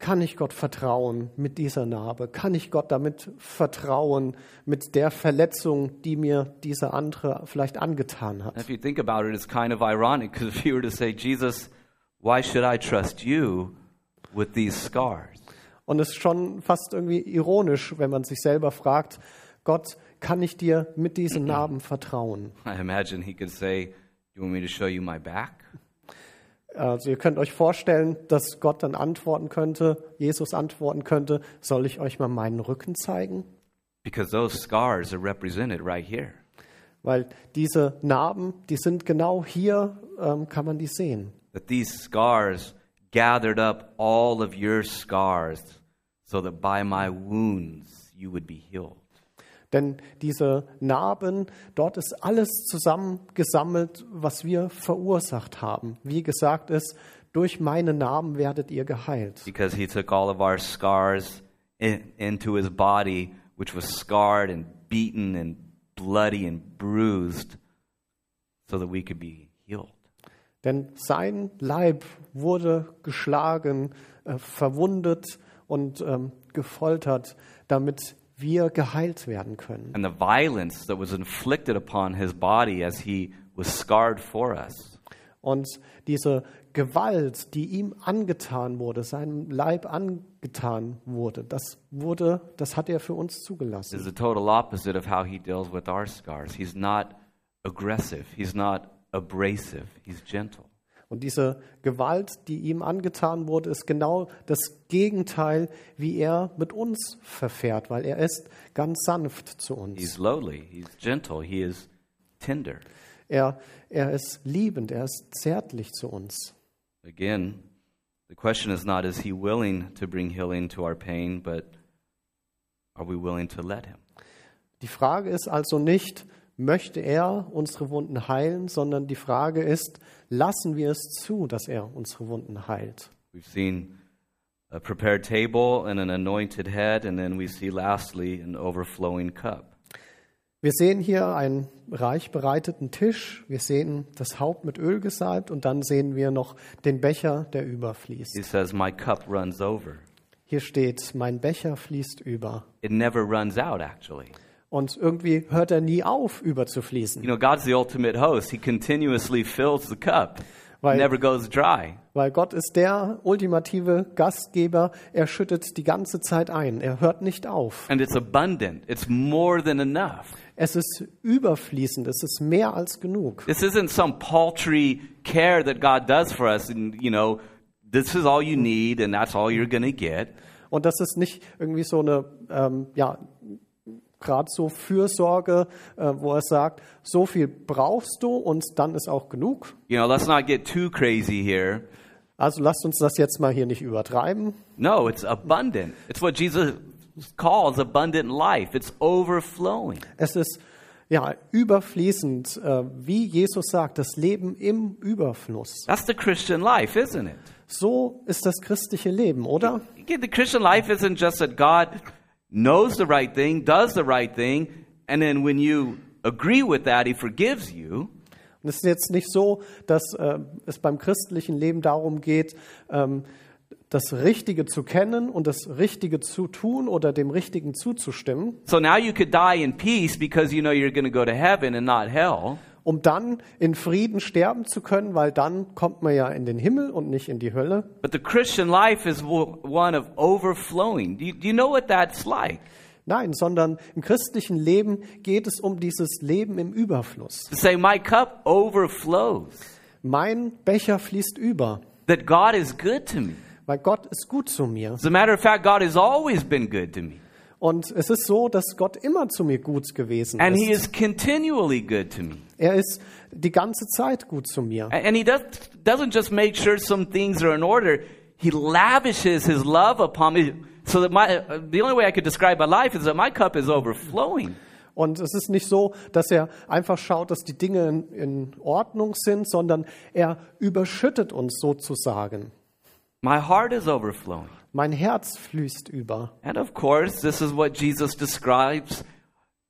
kann ich Gott vertrauen mit dieser Narbe? Kann ich Gott damit vertrauen mit der Verletzung, die mir dieser andere vielleicht angetan hat? if you think about it, it's kind of ironic because *laughs* if you were to say, Jesus, why should I trust you with these scars? Und es ist schon fast irgendwie ironisch, wenn man sich selber fragt, Gott, kann ich dir mit diesen *clears throat* Narben vertrauen? I imagine he could say, You want me to show you my back? Also ihr könnt euch vorstellen, dass Gott dann antworten könnte, Jesus antworten könnte, soll ich euch mal meinen Rücken zeigen? Because those scars are represented right here. Weil diese Narben, die sind genau hier, ähm, kann man die sehen. That these scars gathered up all of your scars so that by my wounds you would be healed. Denn diese Narben, dort ist alles zusammengesammelt, was wir verursacht haben. Wie gesagt ist, durch meine Narben werdet ihr geheilt. Because he took all of our scars in, into his body, which was scarred and beaten and bloody and bruised, so that we could be healed. Denn sein Leib wurde geschlagen, äh, verwundet und ähm, gefoltert, damit wir geheilt werden können. And the violence that was inflicted upon his body as he was scarred for us Und diese Gewalt, die ihm angetan wurde, seinem Leib angetan wurde, das wurde, das hat er für uns is zugelassen. the total opposite of how he deals with our scars. He's not aggressive, he's not abrasive, he's gentle. Und diese Gewalt, die ihm angetan wurde, ist genau das Gegenteil, wie er mit uns verfährt, weil er ist ganz sanft zu uns. He's lowly, he's gentle, he is tender. Er, er ist liebend, er ist zärtlich zu uns. Again, the question is not is he willing to bring healing to our pain, but are we willing to let him? Die Frage ist also nicht, möchte er unsere Wunden heilen, sondern die Frage ist, lassen wir es zu, dass er unsere Wunden heilt. We've seen a prepared table and an anointed head, and then we see lastly an overflowing cup. Wir sehen hier einen reich bereiteten Tisch, wir sehen das Haupt mit Öl gesalbt und dann sehen wir noch den Becher, der He überfließt. says, My cup runs over. Hier steht, mein Becher fließt über. It never runs out, actually. Und irgendwie hört er nie auf, You überzufließen. know, God's the ultimate host. He continuously fills the cup. Weil- never goes dry. Weil Gott ist der ultimative Gastgeber. Er schüttet die ganze Zeit ein. Er hört nicht auf. And it's abundant. It's more than enough. Es ist überfließend. Es ist mehr als genug. This isn't some paltry care that God does for us, and you know, this is all you need, and that's all you're to get. Und das ist nicht irgendwie so eine, ähm, ja, gerade so Fürsorge, äh, wo er sagt, so viel brauchst du und dann ist auch genug. You know, let's not get too crazy here. Also lasst uns das jetzt mal hier nicht übertreiben. No, it's abundant. It's what Jesus calls abundant life. It's overflowing. Es ist ja überfließend, äh, wie Jesus sagt, das Leben im Überfluss. That's the Christian life, isn't it? So ist das christliche Leben, oder? The Christian life isn't just that God knows the right thing, does the right thing, and then when you agree with that, He forgives you. Und es ist jetzt nicht so, dass äh, es beim christlichen Leben darum geht, ähm, das Richtige zu kennen und das Richtige zu tun oder dem Richtigen zuzustimmen, So now you could die in peace because you know you're going to go to heaven and not hell. um dann in Frieden sterben zu können, weil dann kommt man ja in den Himmel und nicht in die Hölle. But the Christian life is one of overflowing. Do you, do you know what that's like? Nein, sondern im christlichen Leben geht es um dieses Leben im Überfluss. Say, My cup overflows, Mein Becher fließt über, that God is good to me. weil Gott ist gut zu mir. As a matter of fact, God has always been good to me. Und es ist so, dass Gott immer zu mir gut gewesen And He ist. is continually good to me. Er ist die ganze Zeit gut zu mir. And He does, doesn't just make sure some things are in order, He lavishes His love upon me so that my, uh, the only way I could describe my life is that my cup is overflowing. Und es ist nicht so, dass er einfach schaut, dass die Dinge in, in Ordnung sind, sondern er überschüttet uns sozusagen. My heart is overflowing. Mein Herz fließt über. And of course, this is what Jesus describes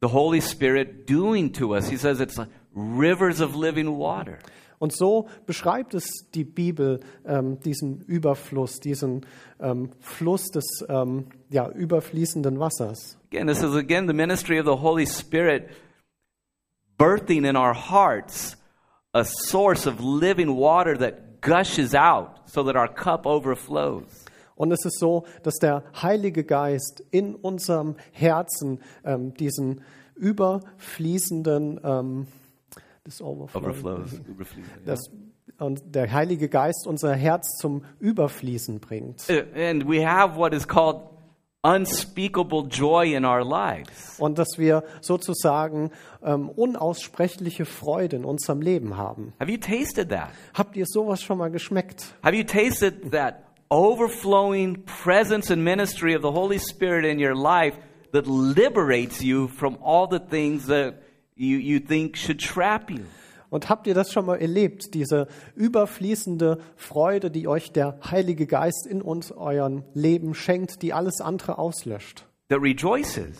the Holy Spirit doing to us. He says it's like rivers of living water. Und so beschreibt es die Bibel ähm, diesen Überfluss, diesen ähm, Fluss des ähm, ja, überfließenden Wassers. Again, this is again the ministry of the Holy Spirit birthing in our hearts a source of living water that gushes out so that our cup overflows. Und es ist so, dass der Heilige Geist in unserem Herzen ähm, diesen überfließenden ähm, Overflow, Overflows. *laughs* das, und der Heilige Geist unser Herz zum Überfließen bringt. Uh, And we have what is called unspeakable joy in our lives. Und dass wir sozusagen ähm, unaussprechliche Freude in unserem Leben haben. Have you tasted that? Habt ihr sowas schon mal geschmeckt? Have you tasted that overflowing presence and ministry of the Holy Spirit in your life that liberates you from all the things that you, you think should trap you? Und habt ihr das schon mal erlebt, diese überfließende Freude, die euch der Heilige Geist in uns, euren Leben schenkt, die alles andere auslöscht, That rejoices,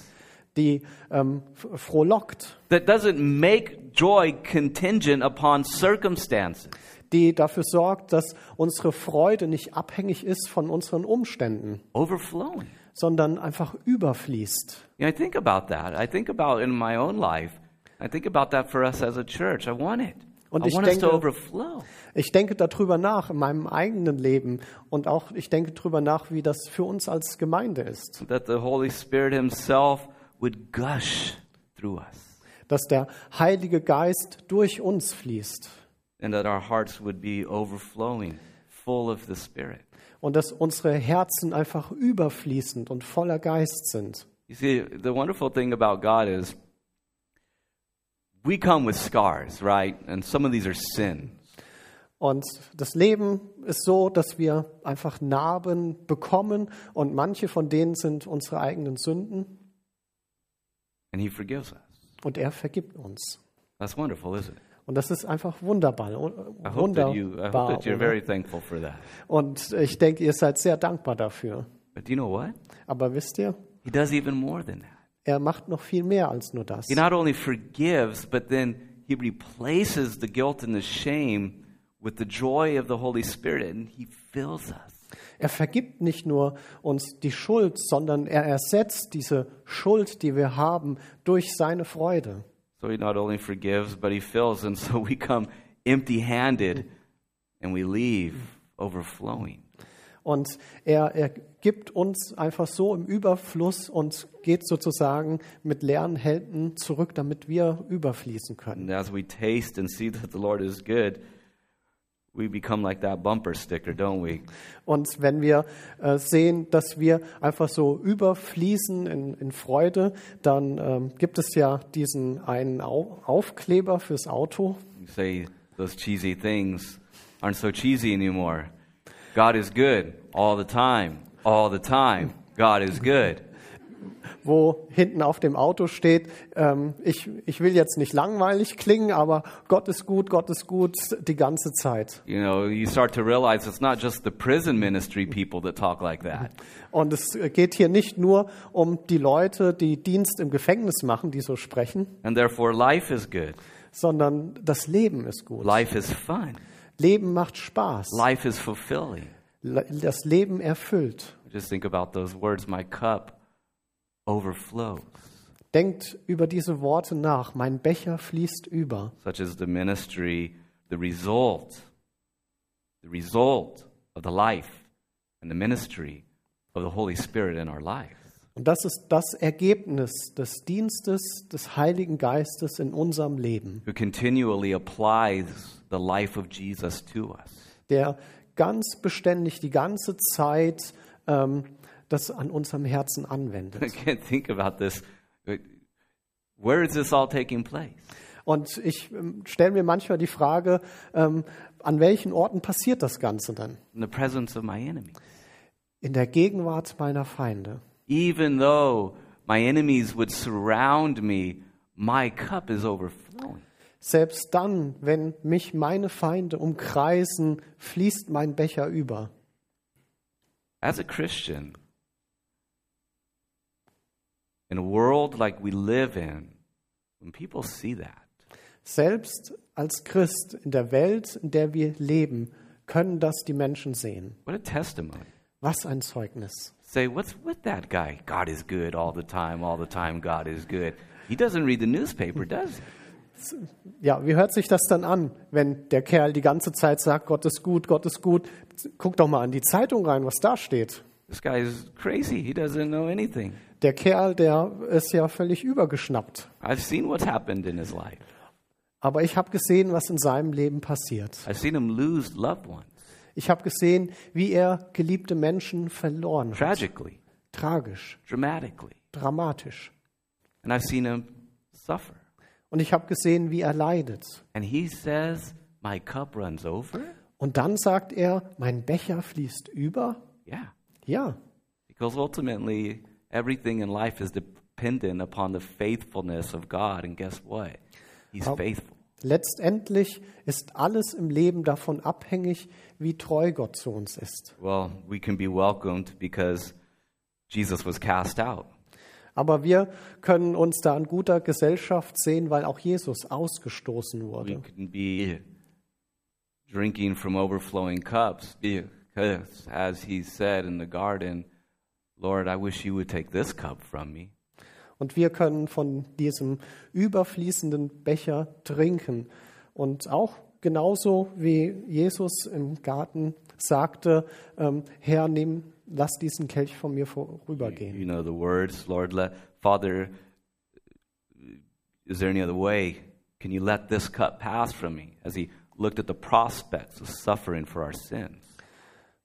die ähm, frohlockt, that doesn't make joy contingent upon circumstances. die dafür sorgt, dass unsere Freude nicht abhängig ist von unseren Umständen, Overflowing. sondern einfach überfließt. Know, I think about that. I think about in my own life. I think about that for us as a church. I want it. Und I ich want us to denke- overflow. Ich denke darüber nach in meinem eigenen Leben und auch ich denke darüber nach, wie das für uns als Gemeinde ist, That the Holy Spirit Himself would gush through us. dass der Heilige Geist durch uns fließt and that our hearts would be overflowing, full of the Spirit. und dass unsere Herzen einfach überfließend und voller Geist sind. You see, the wonderful thing about God is we come with scars, right? And some of these are sin. Und das Leben ist so, dass wir einfach Narben bekommen und manche von denen sind unsere eigenen Sünden And He forgives us. und er vergibt uns. That's wonderful, isn't it? Und das ist einfach wunderbar. You, Wunderbar. that you're oder? very thankful for that. Und ich denke, ihr seid sehr dankbar dafür. But do you know what? Aber wisst ihr, He does even more than that. Er macht noch viel mehr als nur das. He not only forgives, but then He replaces the guilt and the shame with the joy of the Holy Spirit, and He fills us. Er vergibt nicht nur uns die Schuld, sondern er ersetzt diese Schuld, die wir haben, durch seine Freude. So he not only forgives, but he fills, and so we come empty handed and we leave overflowing. Und er, er gibt uns einfach so im Überfluss und geht sozusagen mit leeren Händen zurück, damit wir überfließen können. And as we taste and see that the Lord is good, we become like that bumper sticker, don't we? Und wenn wir äh, sehen, dass wir einfach so überfließen in, in Freude, dann ähm, gibt es ja diesen einen Au Aufkleber fürs Auto. You say those cheesy things aren't so cheesy anymore. God is good all the time, all the time. God is good. *laughs* wo hinten auf dem Auto steht, ähm, ich, ich will jetzt nicht langweilig klingen, aber Gott ist gut, Gott ist gut die ganze Zeit. You know, you start to realize it's not just the prison ministry people that talk like that. *laughs* Und es geht hier nicht nur um die Leute, die Dienst im Gefängnis machen, die so sprechen, And therefore, life is good. sondern das Leben ist gut. Life is fun. Leben macht Spaß. Life is fulfilling. Das Leben erfüllt. Just think about those words my cup overflows. Denkt über diese Worte nach. Mein Becher fließt über. Such as the ministry, the result, the result of the life and the ministry of the Holy Spirit in our lives. Und das ist das Ergebnis des Dienstes des Heiligen Geistes in unserem Leben, Who continually applies the life of Jesus to us. der ganz beständig die ganze Zeit ähm, das an unserem Herzen *laughs* I anwendet. can't think about this. Where is this all taking place? Und ich ähm, stelle mir manchmal die Frage, ähm, an welchen Orten passiert das Ganze dann? In the presence of my enemy. In der Gegenwart meiner Feinde. Even though my enemies would surround me, my cup is overflowing. Selbst dann, wenn mich meine Feinde umkreisen, fließt mein Becher über. As a Christian, in a world like we live in, when people see that, Selbst als Christ in der Welt, in der wir leben, können das die Menschen sehen. what a testimony. Was ein Zeugnis. Say, what's with that guy? God is good all the time, all the time, God is good. He doesn't read the newspaper, does he? Ja, wie hört sich das dann an, wenn der Kerl die ganze Zeit sagt, Gott ist gut, Gott ist gut? Guck doch mal an die Zeitung rein, was da steht. This guy is crazy. He doesn't know anything. Der Kerl, der ist ja völlig übergeschnappt. I've seen what's happened in his life. Aber ich habe gesehen, was in seinem Leben passiert. I've seen him lose loved ones Ich habe gesehen, wie er geliebte Menschen verloren hat. tragically, Tragisch, dramatically. dramatisch. And I've seen him suffer. Und ich habe gesehen, wie er leidet. And he says, My cup runs over? Und dann sagt er, mein Becher fließt über. Yeah. Ja, Because ultimately, everything in life is dependent upon the faithfulness of God. And guess what? He's How- faithful. letztendlich ist alles im Leben davon abhängig, wie treu Gott zu uns ist. Well, we can be welcomed because Jesus was cast out. Aber wir können uns da in guter Gesellschaft sehen, weil auch Jesus ausgestoßen We wurde. can be drinking from overflowing cups because, as he said in the garden, Lord, I wish you would take this cup from me. Und wir können von diesem überfließenden Becher trinken. Und auch genauso wie Jesus im Garten sagte, ähm, Herr, nimm, lass diesen Kelch von mir vorübergehen. You know the words, Lord, let Father, is there any other way? Can you let this cup pass from me? As he looked at the prospects of suffering for our sins.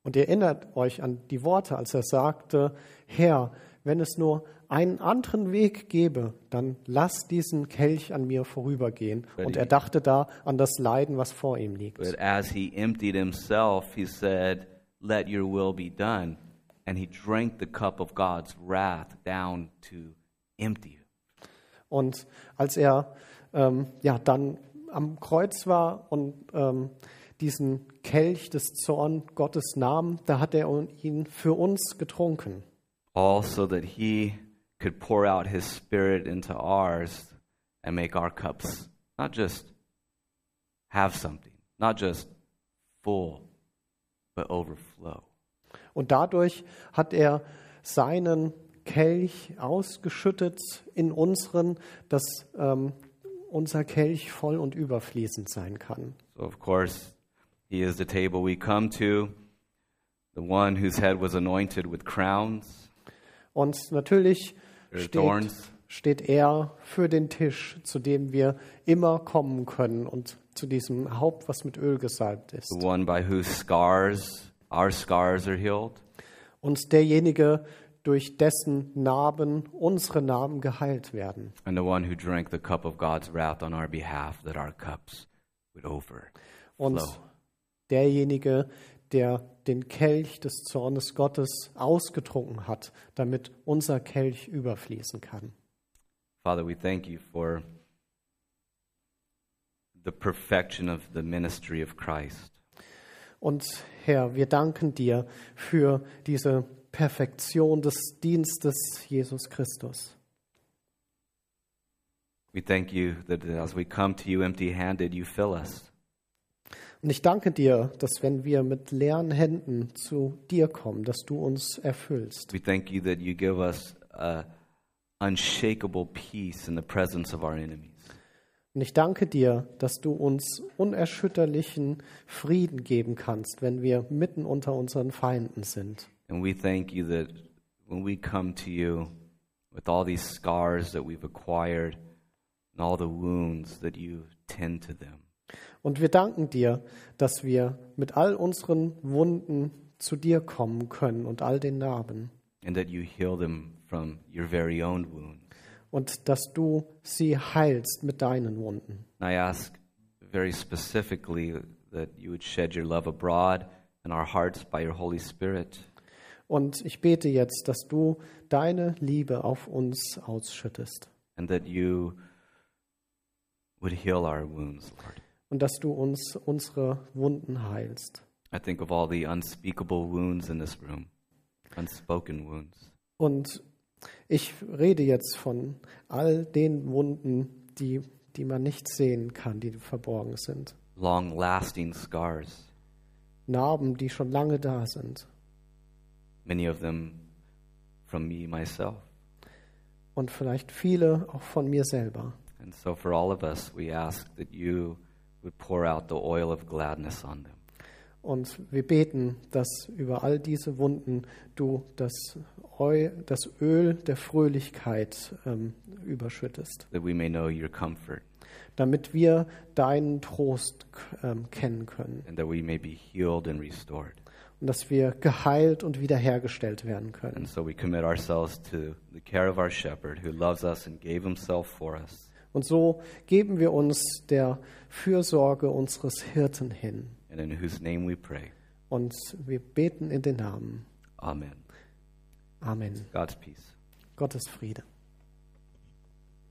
Und ihr erinnert euch an die Worte, als er sagte, Herr, wenn es nur einen anderen Weg gäbe, dann lass diesen Kelch an mir vorübergehen. Und er dachte da an das Leiden, was vor ihm liegt. But as he emptied himself, he said, Let your will be done. And he drank the cup of God's wrath down to empty. Und als er ähm, ja, dann am Kreuz war und ähm, diesen Kelch des Zorn Gottes nahm, da hat er ihn für uns getrunken. All so that he could pour out his spirit into ours and make our cups not just have something, not just full, but overflow. Und dadurch hat er seinen Kelch ausgeschüttet in unseren, dass ähm, unser Kelch voll und überfließend sein kann. So, of course, He is the table we come to, the one whose head was anointed with crowns, Und natürlich steht, steht er für den Tisch, zu dem wir immer kommen können und zu diesem Haupt, was mit Öl gesalbt ist. the one by whose scars our scars are healed, Und derjenige, durch dessen Narben unsere Narben geheilt werden. and the one who drank the cup of God's wrath on our behalf, that our cups would overflow. Und derjenige, der den Kelch des Zornes Gottes ausgetrunken hat, damit unser Kelch überfließen kann. Father, we thank you for the perfection of the ministry of Christ. Und Herr, wir danken dir für diese Perfektion des Dienstes Jesus Christus. We thank you that as we come to you empty handed, you fill us. Und ich danke dir, dass wenn wir mit leeren Händen zu dir kommen, dass du uns erfüllst. We thank you that you give us a unshakable peace in the presence of our enemies. Und ich danke dir, dass du uns unerschütterlichen Frieden geben kannst, wenn wir mitten unter unseren Feinden sind. And we thank you that when we come to you with all these scars that we've acquired and all the wounds, that you tend to them. Und wir danken dir, dass wir mit all unseren Wunden zu dir kommen können und all den Narben. And that you heal them from your very own wounds. Und dass du sie heilst mit deinen Wunden. And I ask very specifically that you would shed your love abroad in our hearts by your Holy Spirit. Und ich bete jetzt, dass du deine Liebe auf uns ausschüttest. and that you would heal our wounds, Lord. Und dass du uns unsere Wunden heilst. I think of all the unspeakable wounds in this room, unspoken wounds. Und ich rede jetzt von all den Wunden, die, die man nicht sehen kann, die verborgen sind. long lasting scars, Narben, die schon lange da sind. many of them from me myself. Und vielleicht viele auch von mir selber. And so, for all of us, we ask that you would pour out the oil of gladness on them, Und wir beten, dass über all diese Wunden du das, Eu, das Öl der Fröhlichkeit ähm, überschüttest, that we may know your comfort, damit wir deinen Trost ähm, kennen können and that we may be healed and restored. und dass wir geheilt und wiederhergestellt werden And können. so, we commit ourselves to the care of our shepherd who loves us and gave himself for us. Und so geben wir uns der Fürsorge unseres Hirten hin. And in whose name we pray. Und wir beten in den Namen. Amen. Amen. God's peace. Gottes Friede.